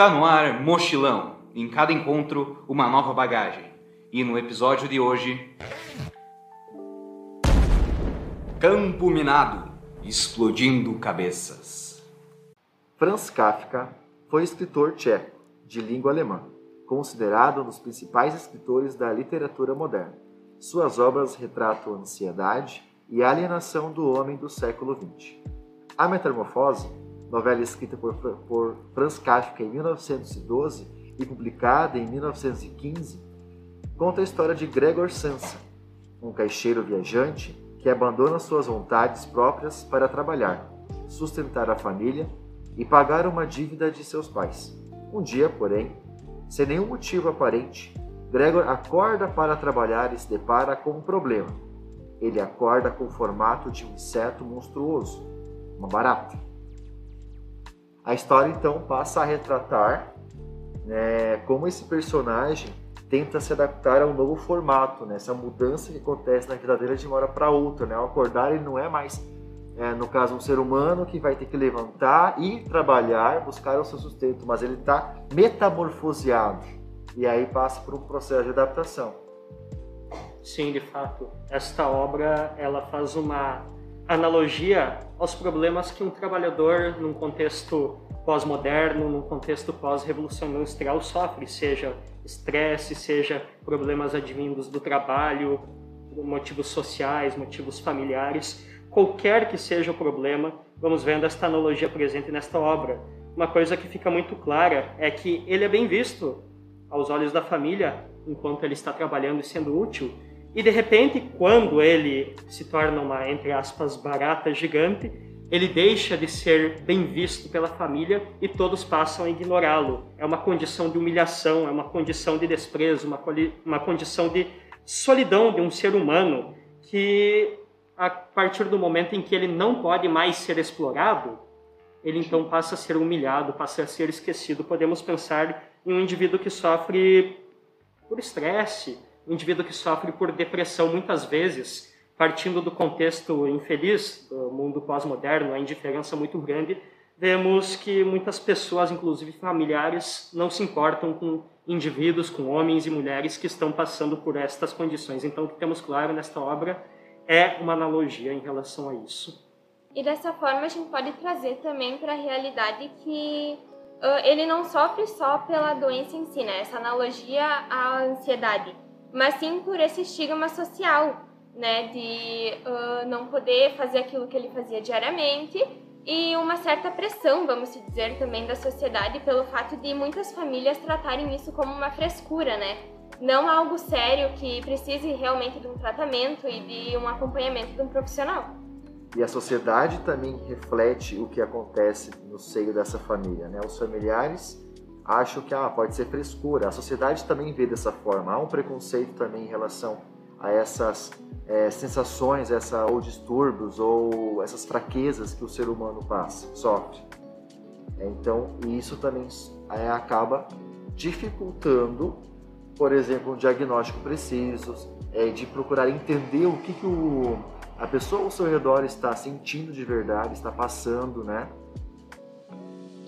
Está no ar Mochilão. Em cada encontro, uma nova bagagem. E no episódio de hoje. Campo Minado explodindo cabeças. Franz Kafka foi escritor tcheco, de língua alemã, considerado um dos principais escritores da literatura moderna. Suas obras retratam a ansiedade e a alienação do homem do século XX. A Metamorfose novela escrita por, por Franz Kafka em 1912 e publicada em 1915, conta a história de Gregor Samsa, um caixeiro viajante que abandona suas vontades próprias para trabalhar, sustentar a família e pagar uma dívida de seus pais. Um dia, porém, sem nenhum motivo aparente, Gregor acorda para trabalhar e se depara com um problema. Ele acorda com o formato de um inseto monstruoso, uma barata. A história então passa a retratar né, como esse personagem tenta se adaptar a um novo formato, né, essa mudança que acontece na vida dele de uma hora para outra. Né? Ao acordar, ele não é mais, é, no caso, um ser humano que vai ter que levantar e trabalhar, buscar o seu sustento, mas ele está metamorfoseado e aí passa por um processo de adaptação. Sim, de fato. Esta obra ela faz uma analogia aos problemas que um trabalhador num contexto pós-moderno, num contexto pós-revolução industrial sofre, seja estresse, seja problemas advindos do trabalho, motivos sociais, motivos familiares, qualquer que seja o problema, vamos vendo esta analogia presente nesta obra. Uma coisa que fica muito clara é que ele é bem visto aos olhos da família enquanto ele está trabalhando e sendo útil, e de repente, quando ele se torna uma, entre aspas, barata gigante, ele deixa de ser bem visto pela família e todos passam a ignorá-lo. É uma condição de humilhação, é uma condição de desprezo, uma, uma condição de solidão de um ser humano que, a partir do momento em que ele não pode mais ser explorado, ele então passa a ser humilhado, passa a ser esquecido. Podemos pensar em um indivíduo que sofre por estresse, um indivíduo que sofre por depressão muitas vezes, partindo do contexto infeliz do mundo pós-moderno, a indiferença muito grande, vemos que muitas pessoas, inclusive familiares, não se importam com indivíduos, com homens e mulheres que estão passando por estas condições. Então, o que temos claro nesta obra é uma analogia em relação a isso. E dessa forma, a gente pode trazer também para a realidade que uh, ele não sofre só pela doença em si, né? Essa analogia à ansiedade mas sim por esse estigma social, né, de uh, não poder fazer aquilo que ele fazia diariamente e uma certa pressão, vamos dizer, também da sociedade pelo fato de muitas famílias tratarem isso como uma frescura, né? Não algo sério que precise realmente de um tratamento e de um acompanhamento de um profissional. E a sociedade também reflete o que acontece no seio dessa família, né? Os familiares acham que ah, pode ser frescura. A sociedade também vê dessa forma. Há um preconceito também em relação a essas é, sensações, essa, ou distúrbios, ou essas fraquezas que o ser humano passa, sofre. Então, isso também é, acaba dificultando, por exemplo, um diagnóstico preciso, é, de procurar entender o que, que o, a pessoa ao seu redor está sentindo de verdade, está passando, né?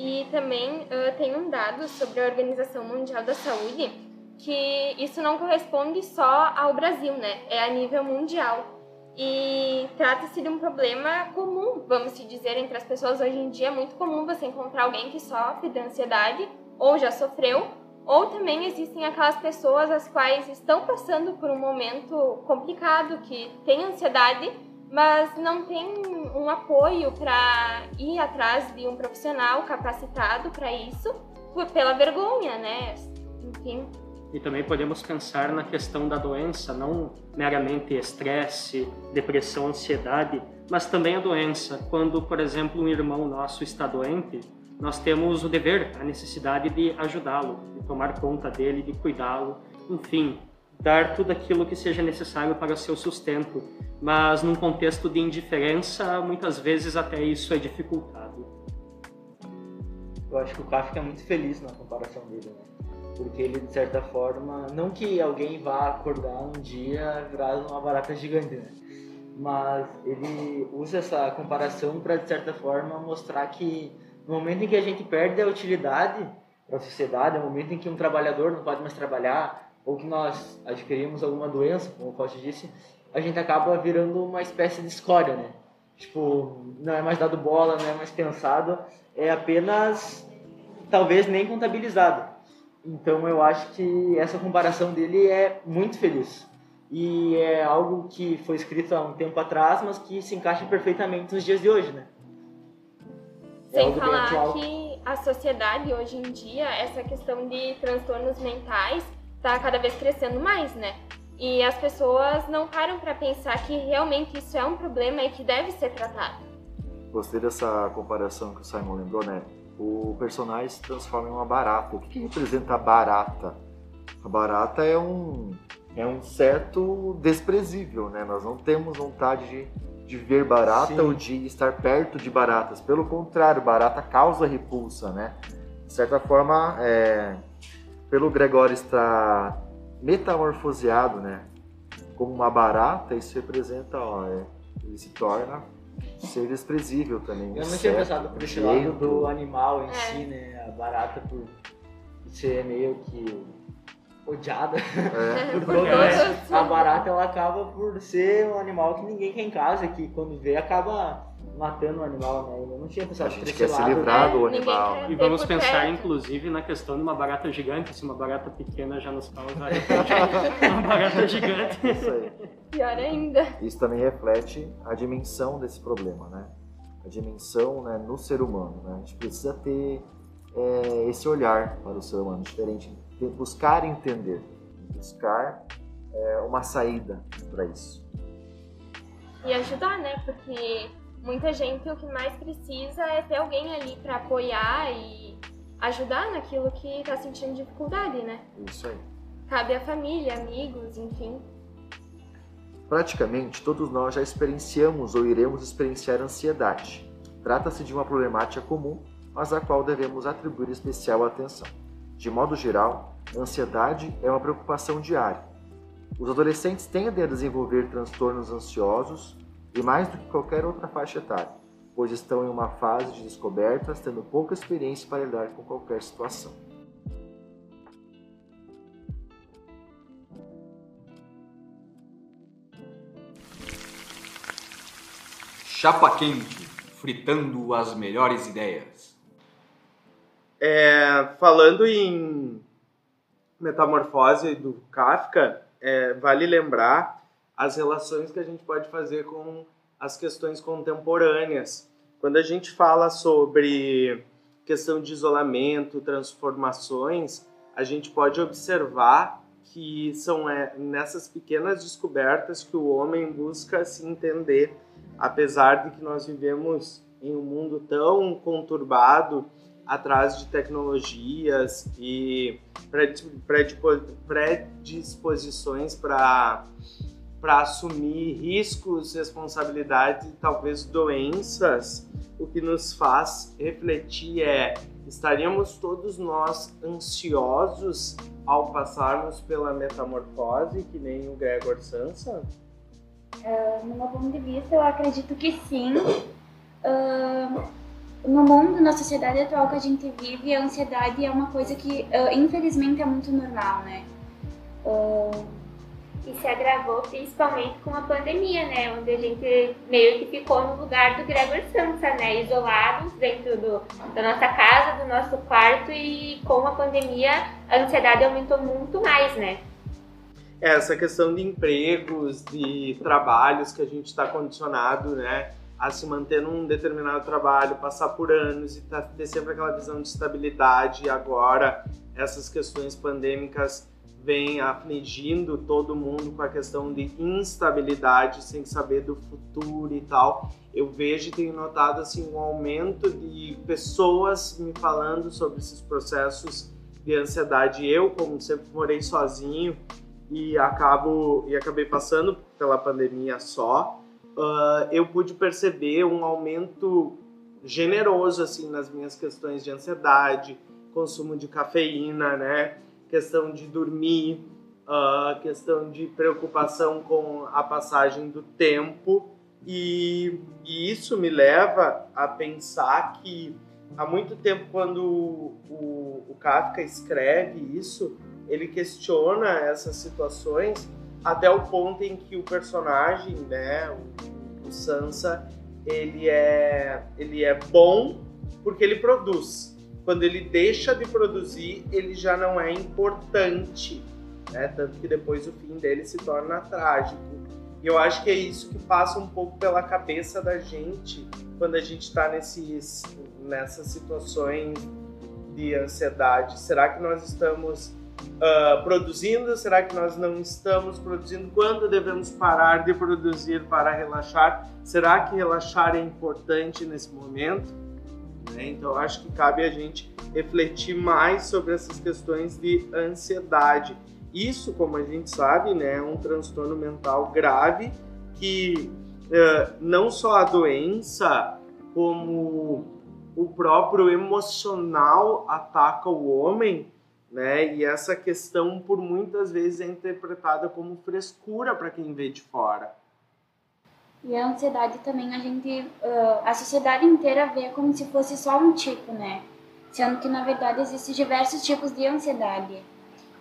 E também uh, tem um dado sobre a Organização Mundial da Saúde que isso não corresponde só ao Brasil, né? É a nível mundial. E trata-se de um problema comum, vamos dizer, entre as pessoas hoje em dia. É muito comum você encontrar alguém que sofre de ansiedade ou já sofreu, ou também existem aquelas pessoas as quais estão passando por um momento complicado, que têm ansiedade mas não tem um apoio para ir atrás de um profissional capacitado para isso, pela vergonha, né? Enfim. E também podemos pensar na questão da doença, não meramente estresse, depressão, ansiedade, mas também a doença. Quando, por exemplo, um irmão nosso está doente, nós temos o dever, a necessidade de ajudá-lo, de tomar conta dele, de cuidá-lo, enfim, dar tudo aquilo que seja necessário para o seu sustento, mas num contexto de indiferença, muitas vezes até isso é dificultado. Eu acho que o Kafka é muito feliz na comparação dele, né? Porque ele, de certa forma, não que alguém vá acordar um dia virar uma barata gigante, né? Mas ele usa essa comparação para, de certa forma, mostrar que no momento em que a gente perde a utilidade, para a sociedade, é o momento em que um trabalhador não pode mais trabalhar, ou que nós adquirimos alguma doença, como o Costa disse, a gente acaba virando uma espécie de escória, né? Tipo, não é mais dado bola, não é mais pensado, é apenas, talvez nem contabilizado. Então eu acho que essa comparação dele é muito feliz. E é algo que foi escrito há um tempo atrás, mas que se encaixa perfeitamente nos dias de hoje, né? É Sem falar que a sociedade hoje em dia, essa questão de transtornos mentais está cada vez crescendo mais, né? E as pessoas não param para pensar que realmente isso é um problema e que deve ser tratado. Gostei dessa comparação que o Simon lembrou, né? O personagem se transforma em uma barata. O que, que representa a barata? A barata é um, é um certo desprezível, né? Nós não temos vontade de, de ver barata Sim. ou de estar perto de baratas. Pelo contrário, barata causa repulsa, né? De certa forma, é, pelo Gregório estar metamorfoseado, né? Como uma barata, isso representa, ó, é, ele se torna ser desprezível também. Eu não tinha pensado por esse lado do animal em é. si, né? A barata por ser meio que odiada é. por todos. É. A barata ela acaba por ser um animal que ninguém quer em casa, que quando vê acaba matando o animal, né? Eu não tinha pensado a gente quer se livrar do é, animal. E vamos pensar, inclusive, na questão de uma barata gigante. Se uma barata pequena já nos causa uma barata gigante. Isso aí. Pior ainda. Isso também reflete a dimensão desse problema, né? A dimensão né, no ser humano, né? A gente precisa ter é, esse olhar para o ser humano diferente, buscar entender, buscar é, uma saída para isso. E ajudar, né? Porque muita gente o que mais precisa é ter alguém ali para apoiar e ajudar naquilo que está sentindo dificuldade, né? Isso aí. Cabe à família, amigos, enfim. Praticamente todos nós já experienciamos ou iremos experienciar ansiedade. Trata-se de uma problemática comum, mas a qual devemos atribuir especial atenção. De modo geral, a ansiedade é uma preocupação diária. Os adolescentes tendem a desenvolver transtornos ansiosos e mais do que qualquer outra faixa etária, pois estão em uma fase de descobertas, tendo pouca experiência para lidar com qualquer situação. Chapa quente, fritando as melhores ideias. É, falando em metamorfose do Kafka, é, vale lembrar as relações que a gente pode fazer com as questões contemporâneas. Quando a gente fala sobre questão de isolamento, transformações, a gente pode observar que são é, nessas pequenas descobertas que o homem busca se entender, apesar de que nós vivemos em um mundo tão conturbado, atrás de tecnologias e predisposições para para assumir riscos, responsabilidades e talvez doenças, o que nos faz refletir é: estaríamos todos nós ansiosos ao passarmos pela metamorfose, que nem o Gregor Sansa? Uh, no meu ponto de vista, eu acredito que sim. Uh, no mundo, na sociedade atual que a gente vive, a ansiedade é uma coisa que, uh, infelizmente, é muito normal, né? Uh, e se agravou principalmente com a pandemia, né? Onde a gente meio que ficou no lugar do Gregor Samsa, né? Isolados dentro do, da nossa casa, do nosso quarto e com a pandemia a ansiedade aumentou muito mais, né? Essa questão de empregos, de trabalhos que a gente está condicionado, né? A se manter num determinado trabalho, passar por anos e tá, ter sempre aquela visão de estabilidade. E agora, essas questões pandêmicas vem afligindo todo mundo com a questão de instabilidade, sem saber do futuro e tal. Eu vejo e tenho notado assim um aumento de pessoas me falando sobre esses processos de ansiedade. Eu, como sempre morei sozinho e acabo e acabei passando pela pandemia só, uh, eu pude perceber um aumento generoso assim nas minhas questões de ansiedade, consumo de cafeína, né? Questão de dormir, uh, questão de preocupação com a passagem do tempo e, e, isso me leva a pensar que há muito tempo, quando o, o, o Kafka escreve isso, ele questiona essas situações até o ponto em que o personagem, né, o, o Sansa, ele é, ele é bom porque ele produz. Quando ele deixa de produzir, ele já não é importante, né? Tanto que depois o fim dele se torna trágico. E eu acho que é isso que passa um pouco pela cabeça da gente quando a gente está nessas situações de ansiedade. Será que nós estamos uh, produzindo? Será que nós não estamos produzindo? Quando devemos parar de produzir para relaxar? Será que relaxar é importante nesse momento? Né? Então, acho que cabe a gente refletir mais sobre essas questões de ansiedade. Isso, como a gente sabe, né, é um transtorno mental grave que uh, não só a doença, como o próprio emocional ataca o homem, né? E essa questão por muitas vezes é interpretada como frescura para quem vê de fora. E a ansiedade também a gente, uh, a sociedade inteira vê como se fosse só um tipo, né? Sendo que na verdade existem diversos tipos de ansiedade.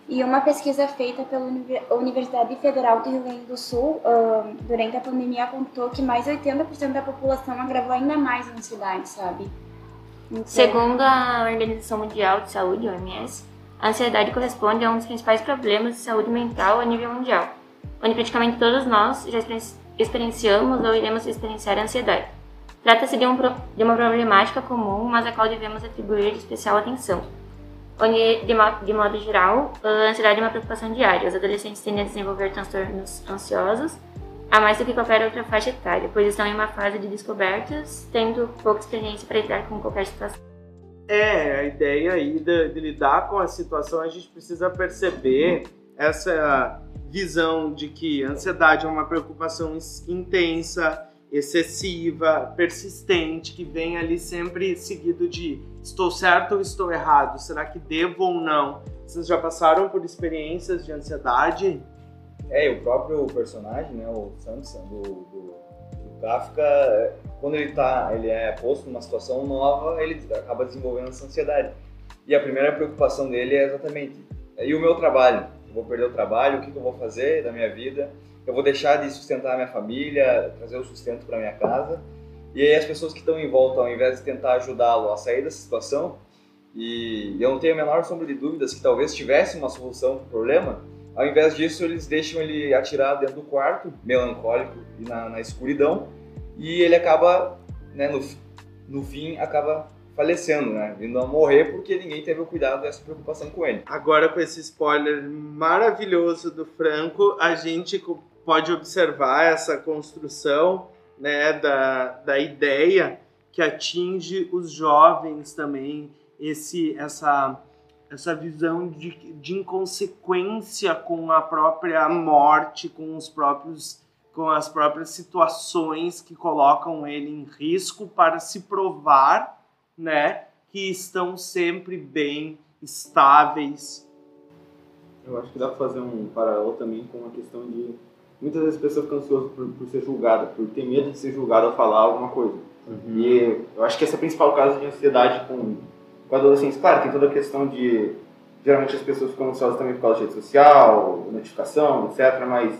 E uma pesquisa feita pela Universidade Federal do Rio Grande do Sul uh, durante a pandemia apontou que mais de 80% da população agravou ainda mais a ansiedade, sabe? Então... Segundo a Organização Mundial de Saúde, OMS, a ansiedade corresponde a um dos principais problemas de saúde mental a nível mundial, onde praticamente todos nós já experienciamos ou iremos experienciar ansiedade. Trata-se de, um, de, uma problemática comum, mas a qual devemos atribuir especial atenção. Onde, de, de modo geral, a ansiedade é uma preocupação diária. Os adolescentes tendem a desenvolver transtornos ansiosos a mais do que qualquer outra faixa etária, pois estão em uma fase de descobertas, tendo pouca experiência para lidar com qualquer situação. É, a ideia aí de, de, lidar com a situação, a gente precisa perceber essa visão de que ansiedade é uma preocupação intensa, excessiva, persistente, que vem ali sempre seguido de estou certo ou estou errado, será que devo ou não? Vocês já passaram por experiências de ansiedade? É, o próprio personagem, né, o Samson do, do Kafka, quando ele tá, ele é posto numa situação nova, ele acaba desenvolvendo essa ansiedade. E a primeira preocupação dele é exatamente, e o meu trabalho? Eu vou perder o trabalho, o que, que eu vou fazer da minha vida? Eu vou deixar de sustentar a minha família, trazer o sustento para minha casa? E aí as pessoas que estão em volta, ao invés de tentar ajudá-lo a sair dessa situação, e eu não tenho a menor sombra de dúvidas que talvez tivesse uma solução para o problema, ao invés disso, eles deixam ele atirar dentro do quarto, melancólico e na, na escuridão, e ele acaba, né, no, no fim, acaba falecendo, né? Vindo a morrer porque ninguém teve o cuidado dessa preocupação com ele. Agora, com esse spoiler maravilhoso do Franco, a gente pode observar essa construção né, da, da ideia que atinge os jovens também, esse, essa essa visão de, de inconsequência com a própria morte, com os próprios com as próprias situações que colocam ele em risco para se provar, né, que estão sempre bem estáveis. Eu acho que dá para fazer um paralelo também com a questão de muitas vezes a pessoa fica ansiosa por, por ser julgada, por ter medo de ser julgada ao falar alguma coisa. Uhum. E eu acho que esse é o principal caso de ansiedade com com adolescentes, claro, tem toda a questão de. Geralmente as pessoas ficam ansiosas também por causa de rede social, notificação, etc. Mas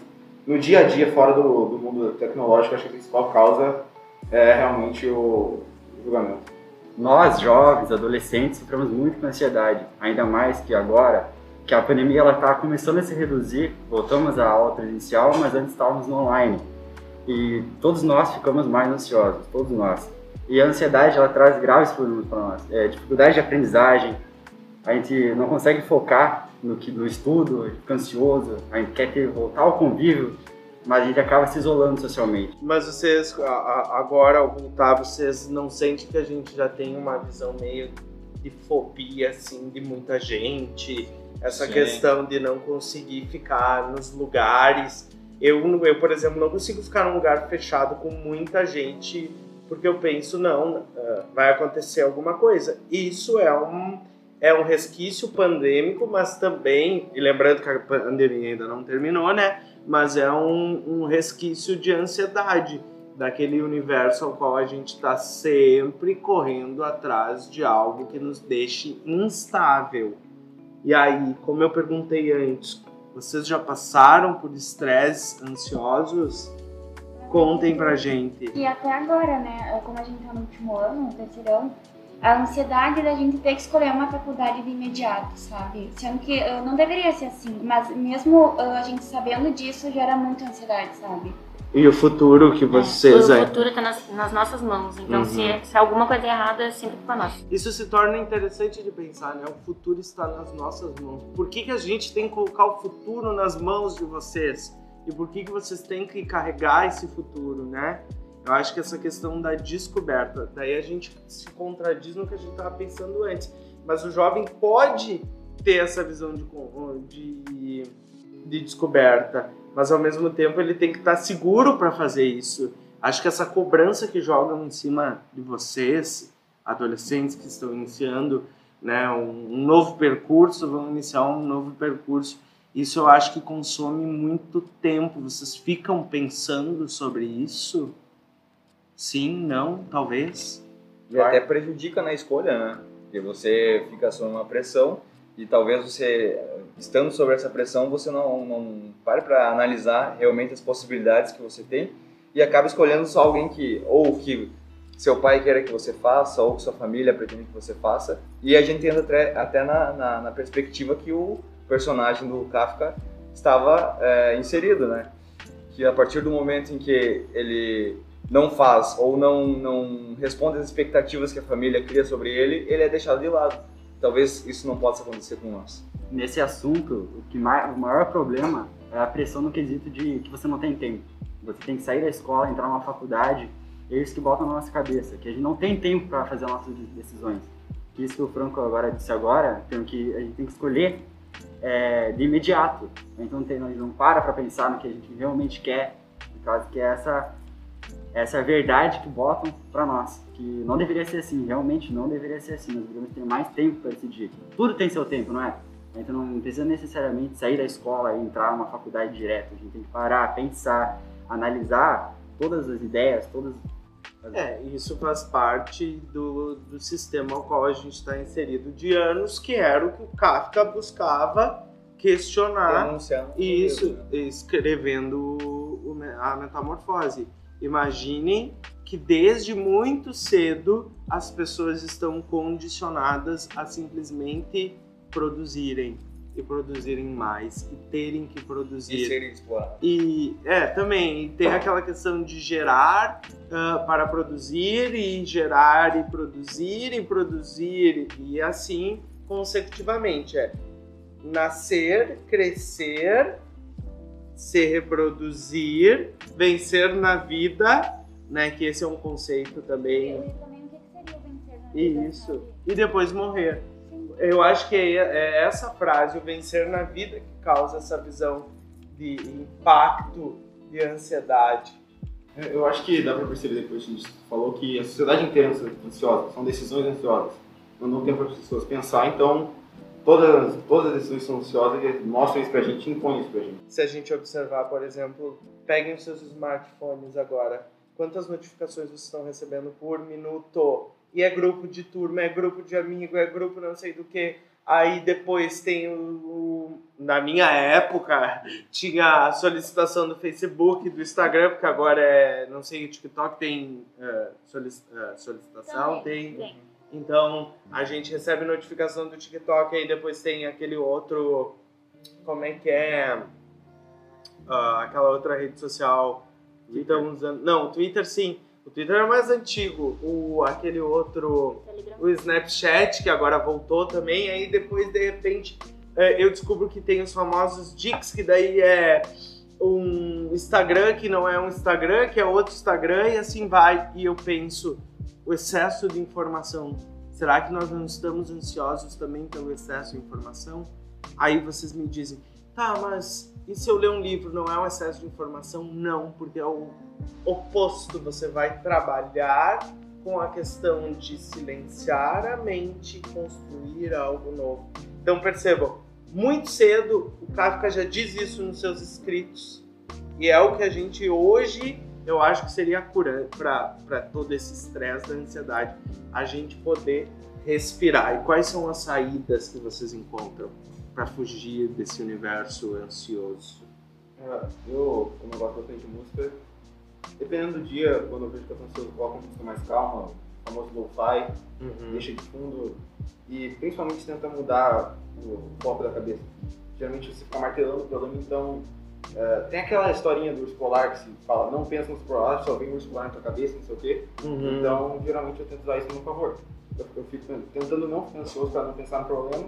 no dia a dia, fora do, do mundo tecnológico, acho que a principal causa é realmente o julgamento. Nós, jovens, adolescentes, sofremos muito com ansiedade, ainda mais que agora que a pandemia ela está começando a se reduzir, voltamos à aula presencial, mas antes estávamos no online. E todos nós ficamos mais ansiosos, todos nós. E a ansiedade, ela traz graves problemas para nós. É, dificuldade de aprendizagem, a gente não consegue focar no, que, no estudo, fica ansioso, a gente quer ter, voltar ao convívio, mas a gente acaba se isolando socialmente. Mas vocês, agora ao voltar, vocês não sentem que a gente já tem uma visão meio de fobia, assim, de muita gente? Essa Sim. questão de não conseguir ficar nos lugares. Eu, eu, por exemplo, não consigo ficar num lugar fechado com muita gente porque eu penso, não, uh, vai acontecer alguma coisa. Isso é um, é um resquício pandêmico, mas também, e lembrando que a pandemia ainda não terminou, né? Mas é um, um resquício de ansiedade. daquele universo ao qual a gente está sempre correndo atrás de algo que nos deixe instável. E aí, como eu perguntei antes, vocês já passaram por estresses ansiosos? Contem pra gente. E até agora, né, como a gente tá no último ano, no terceirão, a ansiedade da gente ter que escolher uma faculdade de imediato, sabe? Sendo que uh, não deveria ser assim, mas mesmo uh, a gente sabendo disso, gera muita ansiedade, sabe? E o futuro que vocês... É, o futuro está nas, nas, nossas mãos, então uhum. se, se alguma coisa é errada, é sempre culpa nossa. Isso se torna interessante de pensar, né? O futuro está nas nossas mãos. Por que, que a gente tem que colocar o futuro nas mãos de vocês? E por que, que vocês têm que carregar esse futuro, né? Eu acho que essa questão da descoberta, daí a gente se contradiz no que a gente estava pensando antes. Mas o jovem pode ter essa visão de, de, de descoberta mas ao mesmo tempo ele tem que estar seguro para fazer isso. Acho que essa cobrança que jogam em cima de vocês, adolescentes que estão iniciando né, um, um novo percurso, vão iniciar um novo percurso, isso eu acho que consome muito tempo. Vocês ficam pensando sobre isso? Sim, não, talvez? E até prejudica na escolha, né? Porque você fica sob uma pressão e talvez você, estando sobre essa pressão, você não, não pare para analisar realmente as possibilidades que você tem e acaba escolhendo só alguém que, ou que seu pai queira que você faça, ou que sua família pretende que você faça. E a gente entra até, até na, na, na perspectiva que o personagem do Kafka estava é, inserido, né? Que a partir do momento em que ele não faz ou não, não responde às expectativas que a família cria sobre ele, ele é deixado de lado talvez isso não possa acontecer com nós. Nesse assunto, o, que mais, o maior problema é a pressão no quesito de que você não tem tempo. Você tem que sair da escola, entrar numa faculdade, é isso que bota na nossa cabeça, que a gente não tem tempo para fazer as nossas decisões. Que isso que o Franco agora disse agora, tem que, a gente tem que escolher é, de imediato. Então a gente não para para pensar no que a gente realmente quer, por causa que é essa essa verdade que botam para nós, que não deveria ser assim, realmente não deveria ser assim. Nós deveríamos ter mais tempo para decidir. Tudo tem seu tempo, não é? Então não precisa necessariamente sair da escola e entrar numa faculdade direto. A gente tem que parar, pensar, analisar todas as ideias, todas é, isso faz parte do, do sistema ao qual a gente está inserido de anos, que era o que o Kafka buscava questionar isso, né? escrevendo a metamorfose. Imaginem que desde muito cedo as pessoas estão condicionadas a simplesmente produzirem e produzirem mais e terem que produzir e serem explorados. E é também tem aquela questão de gerar uh, para produzir e gerar e produzir e produzir e assim consecutivamente é nascer, crescer se reproduzir, vencer na vida, né? Que esse é um conceito também. E também o que seria vencer na vida? Isso. E depois morrer. Sim. Eu acho que é, é essa frase, o vencer na vida, que causa essa visão de impacto, de ansiedade. Eu acho que dá para perceber depois que a gente falou que a sociedade inteira é ansiosa, são decisões ansiosas. Não dão tempo para as pessoas pensar, então todas, todas as decisões são ansiosas e mostram isso pra gente e impõem isso pra gente. Se a gente observar, por exemplo, peguem os seus smartphones agora. Quantas notificações vocês estão recebendo por minuto? E é grupo de turma, é grupo de amigo, é grupo não sei do que. Aí depois tem o, o, Na minha época, tinha a solicitação do Facebook, do Instagram, porque agora é. Não sei, o TikTok tem uh, solic, uh, solicitação, tem. tem. Então a gente recebe notificação do TikTok e depois tem aquele outro. Como é que é? Uh, aquela outra rede social que estão usando. Não, o Twitter sim. O Twitter é mais antigo. O, aquele outro. Telegram. O Snapchat, que agora voltou também. Aí depois, de repente, é, eu descubro que tem os famosos Dix, que daí é um Instagram que não é um Instagram, que é outro Instagram, e assim vai. E eu penso o excesso de informação. Será que nós não estamos ansiosos também pelo excesso de informação? Aí vocês me dizem, tá, mas e se eu ler um livro não é um excesso de informação? Não, porque é o oposto. Você vai trabalhar com a questão de silenciar a mente e construir algo novo. Então percebam, muito cedo o Kafka já diz isso nos seus escritos. E é o que a gente hoje eu acho que seria curante para todo esse estresse da ansiedade a gente poder respirar. E quais são as saídas que vocês encontram para fugir desse universo ansioso? Eu, como eu gosto bastante de música, dependendo do dia, quando eu vejo que eu tô ansioso, eu coloco uma música mais calma, o famoso lo-fi, Uhum. deixa de fundo e principalmente tenta mudar o foco da cabeça. Geralmente você fica martelando o problema, então é, tem aquela historinha do urso polar que se fala, não pensa no urso polar, só vem o urso polar na tua cabeça, não sei o quê. Uhum. Então, geralmente eu tento usar isso a meu favor. Eu, eu fico tentando não ficar ansioso para não pensar no problema,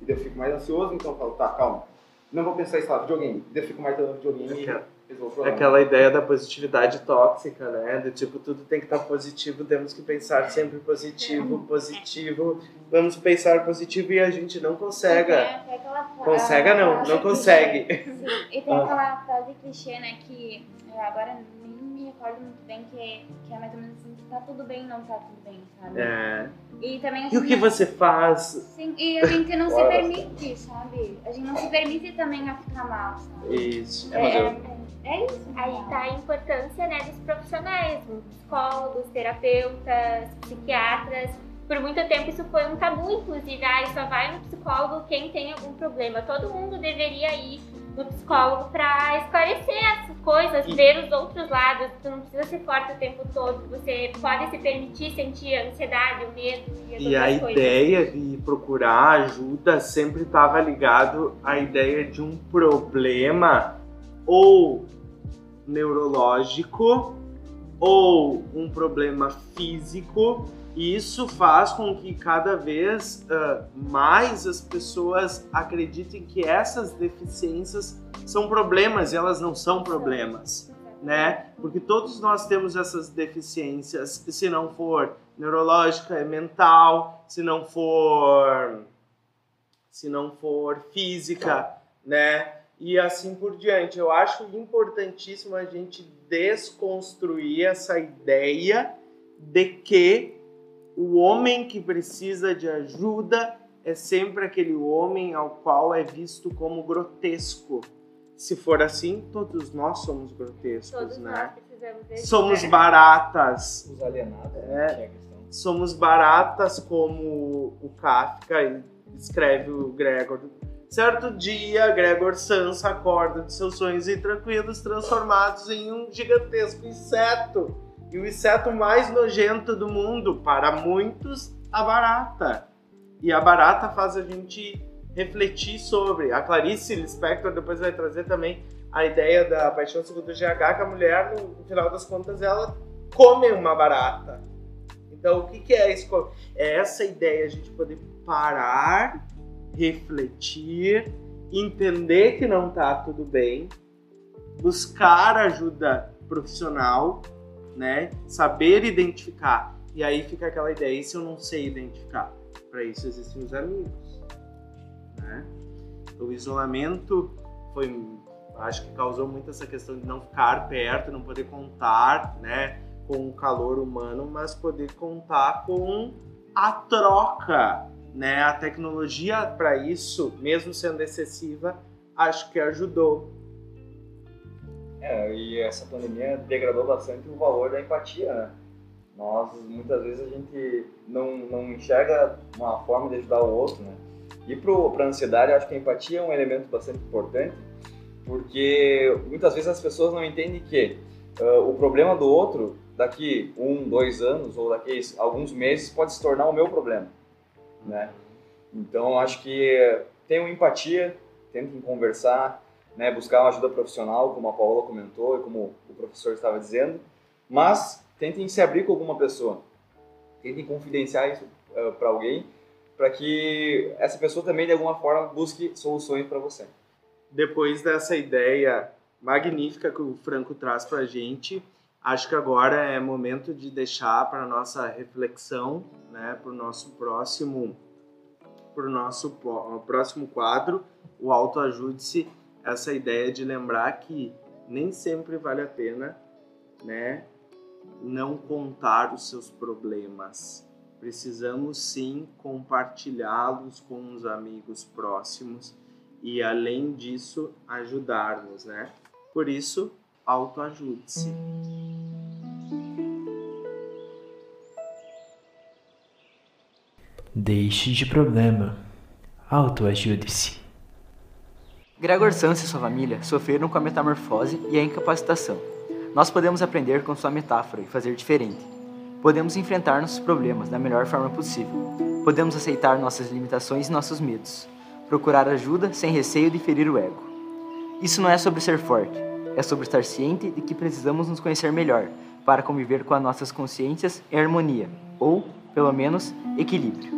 e daí eu fico mais ansioso, então eu falo, tá, calma. Não vou pensar em, sei lá, videogame. Daí eu fico martelando videogame Aquela- É aquela ideia da positividade tóxica, né? Do tipo, tudo tem que estar positivo, temos que pensar sempre positivo, positivo. Vamos pensar positivo e a gente não consegue. Consegue não, não consegue. Sim, E tem Ah. aquela frase clichê, né, que eu agora recordo muito bem, que é, que é mais ou menos assim, que tá tudo bem, não tá tudo bem, sabe? É. E também E o que você faz? Sim, e a gente não se permite, sabe? A gente não se permite também a ficar mal, sabe? Isso. É, é, é isso. Aí tá a importância né, dos profissionais, psicólogos, terapeutas, psiquiatras. Por muito tempo isso foi um tabu, inclusive, ah, só vai no psicólogo quem tem algum problema. Todo mundo deveria ir no psicólogo para esclarecer essas coisas, E- ver os outros lados. Tu não precisa ser forte o tempo todo, você pode se permitir sentir a ansiedade, o medo e as E a coisas. ideia de procurar ajuda sempre estava ligado à ideia de um problema ou neurológico ou um problema físico. E isso faz com que cada vez ah, mais as pessoas acreditem que essas deficiências são problemas e elas não são problemas né? Porque todos nós temos essas deficiências, se não for neurológica, é mental, se não for se não for física, né? E assim por diante. Eu acho importantíssimo a gente desconstruir essa ideia de que o homem que precisa de ajuda é sempre aquele homem ao qual é visto como grotesco. Se for assim, todos nós somos grotescos, Todos né? Somos baratas. Os alienados, É. né? A questão. Somos baratas como o Kafka escreve o Gregor. Certo dia, Gregor Sans acorda de seus sonhos intranquilos transformados em um gigantesco inseto. E o inseto mais nojento do mundo, para muitos, a barata. E a barata faz a gente refletir sobre. A Clarice Lispector depois vai trazer também a ideia da paixão segundo o GH, que a mulher, no final das contas, ela come uma barata. Então, o que, que é isso? É essa ideia, a gente poder parar, refletir, entender que não tá tudo bem, buscar ajuda profissional, né? Saber identificar. E aí fica aquela ideia, e se eu não sei identificar? Para isso existem os amigos, né? O isolamento foi, acho que causou muito essa questão de não ficar perto, não poder contar, né? com o calor humano, mas poder contar com a troca, né? A tecnologia para isso, mesmo sendo excessiva, acho que ajudou. É, e essa pandemia degradou bastante o valor da empatia, né? Nós, muitas vezes, a gente não, não enxerga uma forma de ajudar o outro, né? E para a ansiedade, eu acho que a empatia é um elemento bastante importante, porque muitas vezes as pessoas não entendem que ah, o problema do outro, daqui um, dois anos ou daqui alguns meses, pode se tornar o meu problema, né? Então, acho que tenham empatia, tentem conversar, né, buscar uma ajuda profissional, como a Paola comentou e como o professor estava dizendo, mas tentem se abrir com alguma pessoa, tentem confidenciar isso para alguém, para que essa pessoa também de alguma forma busque soluções para você. Depois dessa ideia magnífica que o Franco traz para a gente, acho que agora é momento de deixar para nossa reflexão, né, para o nosso próximo, para o nosso próximo quadro, o autoajude-se, essa ideia de lembrar que nem sempre vale a pena, né, não contar os seus problemas. Precisamos sim compartilhá-los com os amigos próximos e além disso ajudarmos, né? Por isso, autoajude-se. Deixe de problema. Autoajude-se. Gregor Sans e sua família sofreram com a metamorfose e a incapacitação. Nós podemos aprender com sua metáfora e fazer diferente. Podemos enfrentar nossos problemas da melhor forma possível. Podemos aceitar nossas limitações e nossos medos. Procurar ajuda sem receio de ferir o ego. Isso não é sobre ser forte, é sobre estar ciente de que precisamos nos conhecer melhor para conviver com as nossas consciências em harmonia, ou, pelo menos, equilíbrio.